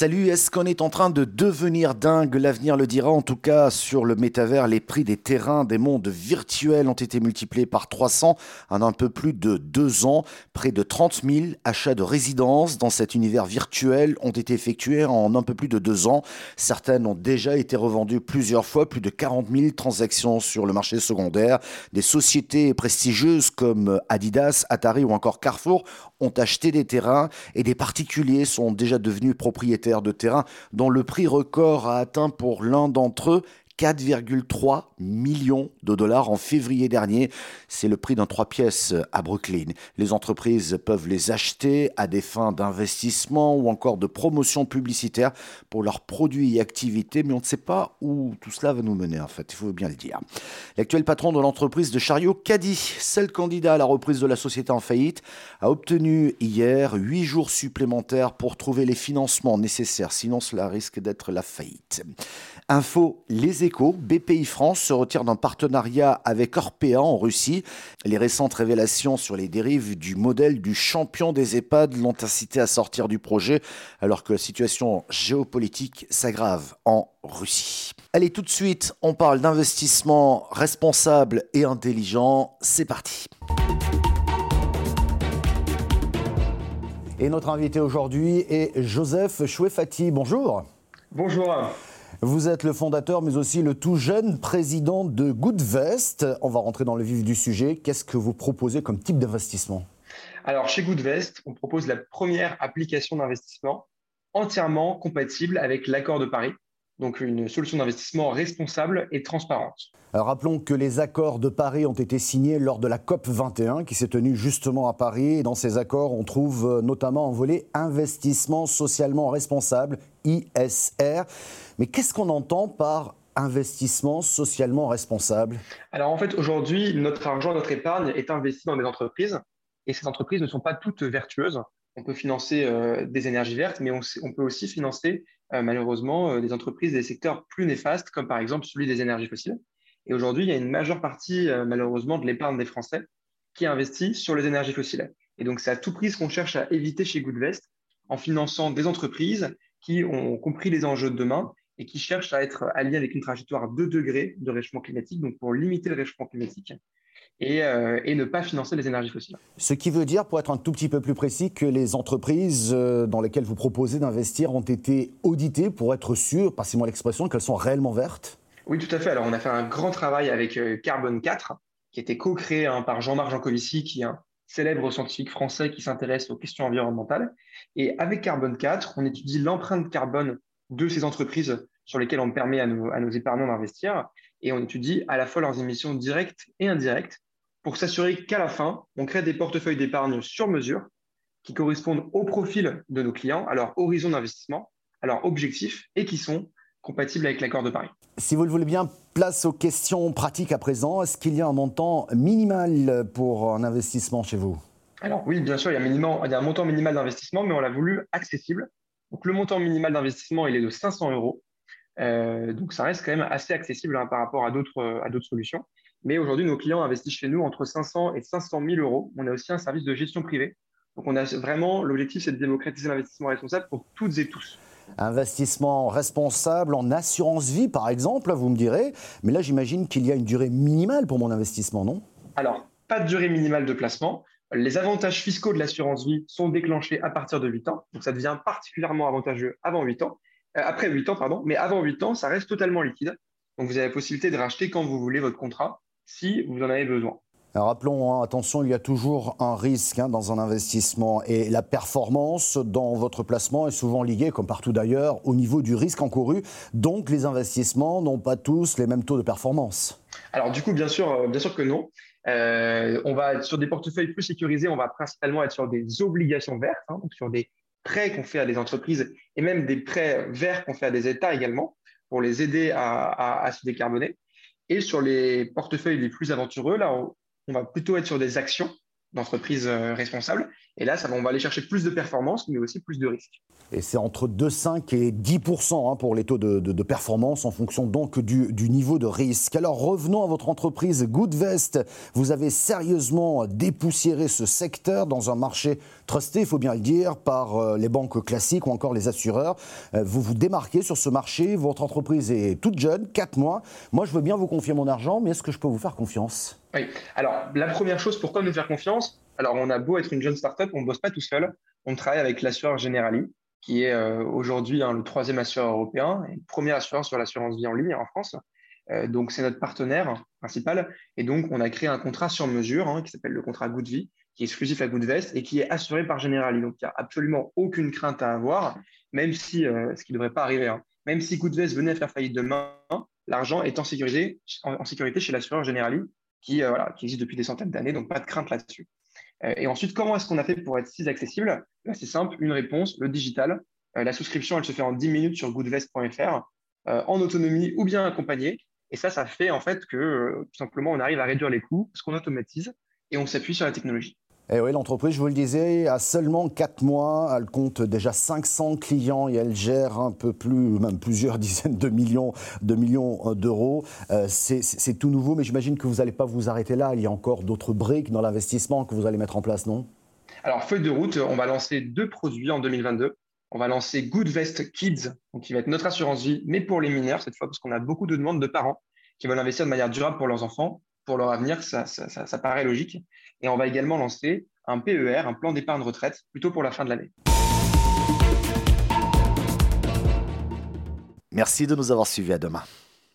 Salut, est-ce qu'on est en train de devenir dingue? L'avenir le dira. En tout cas, sur le métavers, les prix des terrains des mondes virtuels ont été multipliés par 300 en un peu plus de deux ans. Près de 30 000 achats de résidences dans cet univers virtuel ont été effectués en un peu plus de deux ans. Certaines ont déjà été revendues plusieurs fois, plus de 40 000 transactions sur le marché secondaire. Des sociétés prestigieuses comme Adidas, Atari ou encore Carrefour ont acheté des terrains et des particuliers sont déjà devenus propriétaires de terrain dont le prix record a atteint pour l'un d'entre eux 4,3 millions de dollars en février dernier. C'est le prix d'un trois pièces à Brooklyn. Les entreprises peuvent les acheter à des fins d'investissement ou encore de promotion publicitaire pour leurs produits et activités, mais on ne sait pas où tout cela va nous mener en fait, il faut bien le dire. L'actuel patron de l'entreprise de chariot Caddy, seul candidat à la reprise de la société en faillite, a obtenu hier huit jours supplémentaires pour trouver les financements nécessaires, sinon cela risque d'être la faillite. Info Les BPI France se retire d'un partenariat avec Orpea en Russie. Les récentes révélations sur les dérives du modèle du champion des EHPAD l'ont incité à sortir du projet alors que la situation géopolitique s'aggrave en Russie. Allez, tout de suite, on parle d'investissement responsable et intelligent. C'est parti. Et notre invité aujourd'hui est Joseph Chouefati. Bonjour. Bonjour. Vous êtes le fondateur, mais aussi le tout jeune président de Goodvest. On va rentrer dans le vif du sujet. Qu'est-ce que vous proposez comme type d'investissement? Alors, chez Goodvest, on propose la première application d'investissement entièrement compatible avec l'accord de Paris, donc une solution d'investissement responsable et transparente. Alors rappelons que les accords de Paris ont été signés lors de la COP 21 qui s'est tenue justement à Paris. Et dans ces accords, on trouve euh, notamment un volet investissement socialement responsable, ISR. Mais qu'est-ce qu'on entend par investissement socialement responsable? Alors en fait, aujourd'hui, notre argent, notre épargne est investi dans des entreprises et ces entreprises ne sont pas toutes vertueuses. On peut financer euh, des énergies vertes, mais on, peut aussi financer euh, malheureusement des entreprises des secteurs plus néfastes, comme par exemple celui des énergies fossiles. Et aujourd'hui, il y a une majeure partie, euh, malheureusement, de l'épargne des Français qui investit sur les énergies fossiles. Et donc, c'est à tout prix ce qu'on cherche à éviter chez Goodvest en finançant des entreprises qui ont compris les enjeux de demain et qui cherchent à être alliées avec une trajectoire de 2 degrés de réchauffement climatique, donc pour limiter le réchauffement climatique. Et, euh, et, ne pas financer les énergies fossiles. Ce qui veut dire, pour être un tout petit peu plus précis, que les entreprises euh, dans lesquelles vous proposez d'investir ont été auditées pour être sûres, passez-moi l'expression, qu'elles sont réellement vertes? Oui, tout à fait. Alors, on a fait un grand travail avec euh, Carbone 4, qui a été co-créé hein, par Jean-Marc Jancovici, qui est un célèbre scientifique français qui s'intéresse aux questions environnementales. Et avec Carbone 4, on étudie l'empreinte carbone de ces entreprises sur lesquelles on permet à nos, à nos épargnants d'investir. Et on étudie à la fois leurs émissions directes et indirectes pour s'assurer qu'à la fin, on crée des portefeuilles d'épargne sur mesure qui correspondent au profil de nos clients, à leur horizon d'investissement, à leur objectif et qui sont compatible avec l'accord de Paris. Si vous le voulez bien, place aux questions pratiques à présent. Est-ce qu'il y a un montant minimal pour un investissement chez vous? Alors oui, bien sûr, il y, a il y a un montant minimal d'investissement, mais on l'a voulu accessible. Donc le montant minimal d'investissement, il est de 500 euros. Euh, donc ça reste quand même assez accessible hein, par rapport à d'autres solutions. Mais aujourd'hui, nos clients investissent chez nous entre 500 et 500 000 euros. On a aussi un service de gestion privée. Donc on a vraiment, l'objectif, c'est de démocratiser l'investissement responsable pour toutes et tous. Investissement responsable en assurance vie, par exemple, vous me direz. Mais là, j'imagine qu'il y a une durée minimale pour mon investissement, non? Alors, pas de durée minimale de placement. Les avantages fiscaux de l'assurance vie sont déclenchés à partir de 8 ans. Donc, ça devient particulièrement avantageux avant 8 ans. Euh, après 8 ans, pardon. Mais avant 8 ans, ça reste totalement liquide. Donc, vous avez la possibilité de racheter quand vous voulez votre contrat si vous en avez besoin rappelons, hein, attention, il y a toujours un risque hein, dans un investissement et la performance dans votre placement est souvent liée, comme partout d'ailleurs, au niveau du risque encouru. Donc les investissements n'ont pas tous les mêmes taux de performance. Alors du coup, bien sûr, euh, bien sûr que non. Euh, on va sur des portefeuilles plus sécurisés, on va principalement être sur des obligations vertes, hein, donc sur des prêts qu'on fait à des entreprises et même des prêts verts qu'on fait à des États également pour les aider à, à se décarboner. Et sur les portefeuilles les plus aventureux, là, on va plutôt être sur des actions d'entreprises euh, responsables. Et là, ça, on va aller chercher plus de performance, mais aussi plus de risques. Et c'est entre 2,5 et 10% hein, pour les taux de, performance en fonction donc du, niveau de risque. Alors revenons à votre entreprise Goodvest. Vous avez sérieusement dépoussiéré ce secteur dans un marché trusté, il faut bien le dire, par euh, les banques classiques ou encore les assureurs. Euh, vous vous démarquez sur ce marché. Votre entreprise est toute jeune, 4 mois. Moi, je veux bien vous confier mon argent, mais est-ce que je peux vous faire confiance? Oui. Alors, la première chose, pourquoi nous faire confiance? Alors, on a beau être une jeune startup, on ne bosse pas tout seul. On travaille avec l'assureur Generali qui est euh, aujourd'hui hein, le troisième assureur européen et le premier assureur sur l'assurance vie en ligne en France. Euh, donc, c'est notre partenaire principal. Et donc, on a créé un contrat sur mesure hein, qui s'appelle le contrat Good Vie, qui est exclusif à Goodvest et qui est assuré par Generali. Donc, il n'y a absolument aucune crainte à avoir, même si, euh, ce qui ne devrait pas arriver, hein, même si Goodvest venait à faire faillite demain, l'argent est en sécurité, chez l'assureur Generali, qui existe depuis des centaines d'années, donc pas de crainte là-dessus. Euh, et ensuite, comment est-ce qu'on a fait pour être si accessible? C'est simple, une réponse, le digital. Euh, la souscription, elle se fait en 10 minutes sur goodvest.fr, euh, en autonomie ou bien accompagnée. Et ça, ça fait en fait que tout simplement, on arrive à réduire les coûts parce qu'on automatise et on s'appuie sur la technologie. Et eh oui, l'entreprise, je vous le disais, a seulement 4 mois. Elle compte déjà 500 clients et elle gère un peu plus, même plusieurs dizaines de millions de millions d'euros. Euh, c'est tout nouveau, mais j'imagine que vous n'allez pas vous arrêter là. Il y a encore d'autres briques dans l'investissement que vous allez mettre en place, non? Alors, feuille de route, on va lancer deux produits en 2022. On va lancer Goodvest Kids, donc qui va être notre assurance vie, mais pour les mineurs cette fois, parce qu'on a beaucoup de demandes de parents qui veulent investir de manière durable pour leurs enfants pour leur avenir, ça, ça, paraît logique. Et on va également lancer un PER, un plan d'épargne retraite, plutôt pour la fin de l'année. Merci de nous avoir suivis. À demain.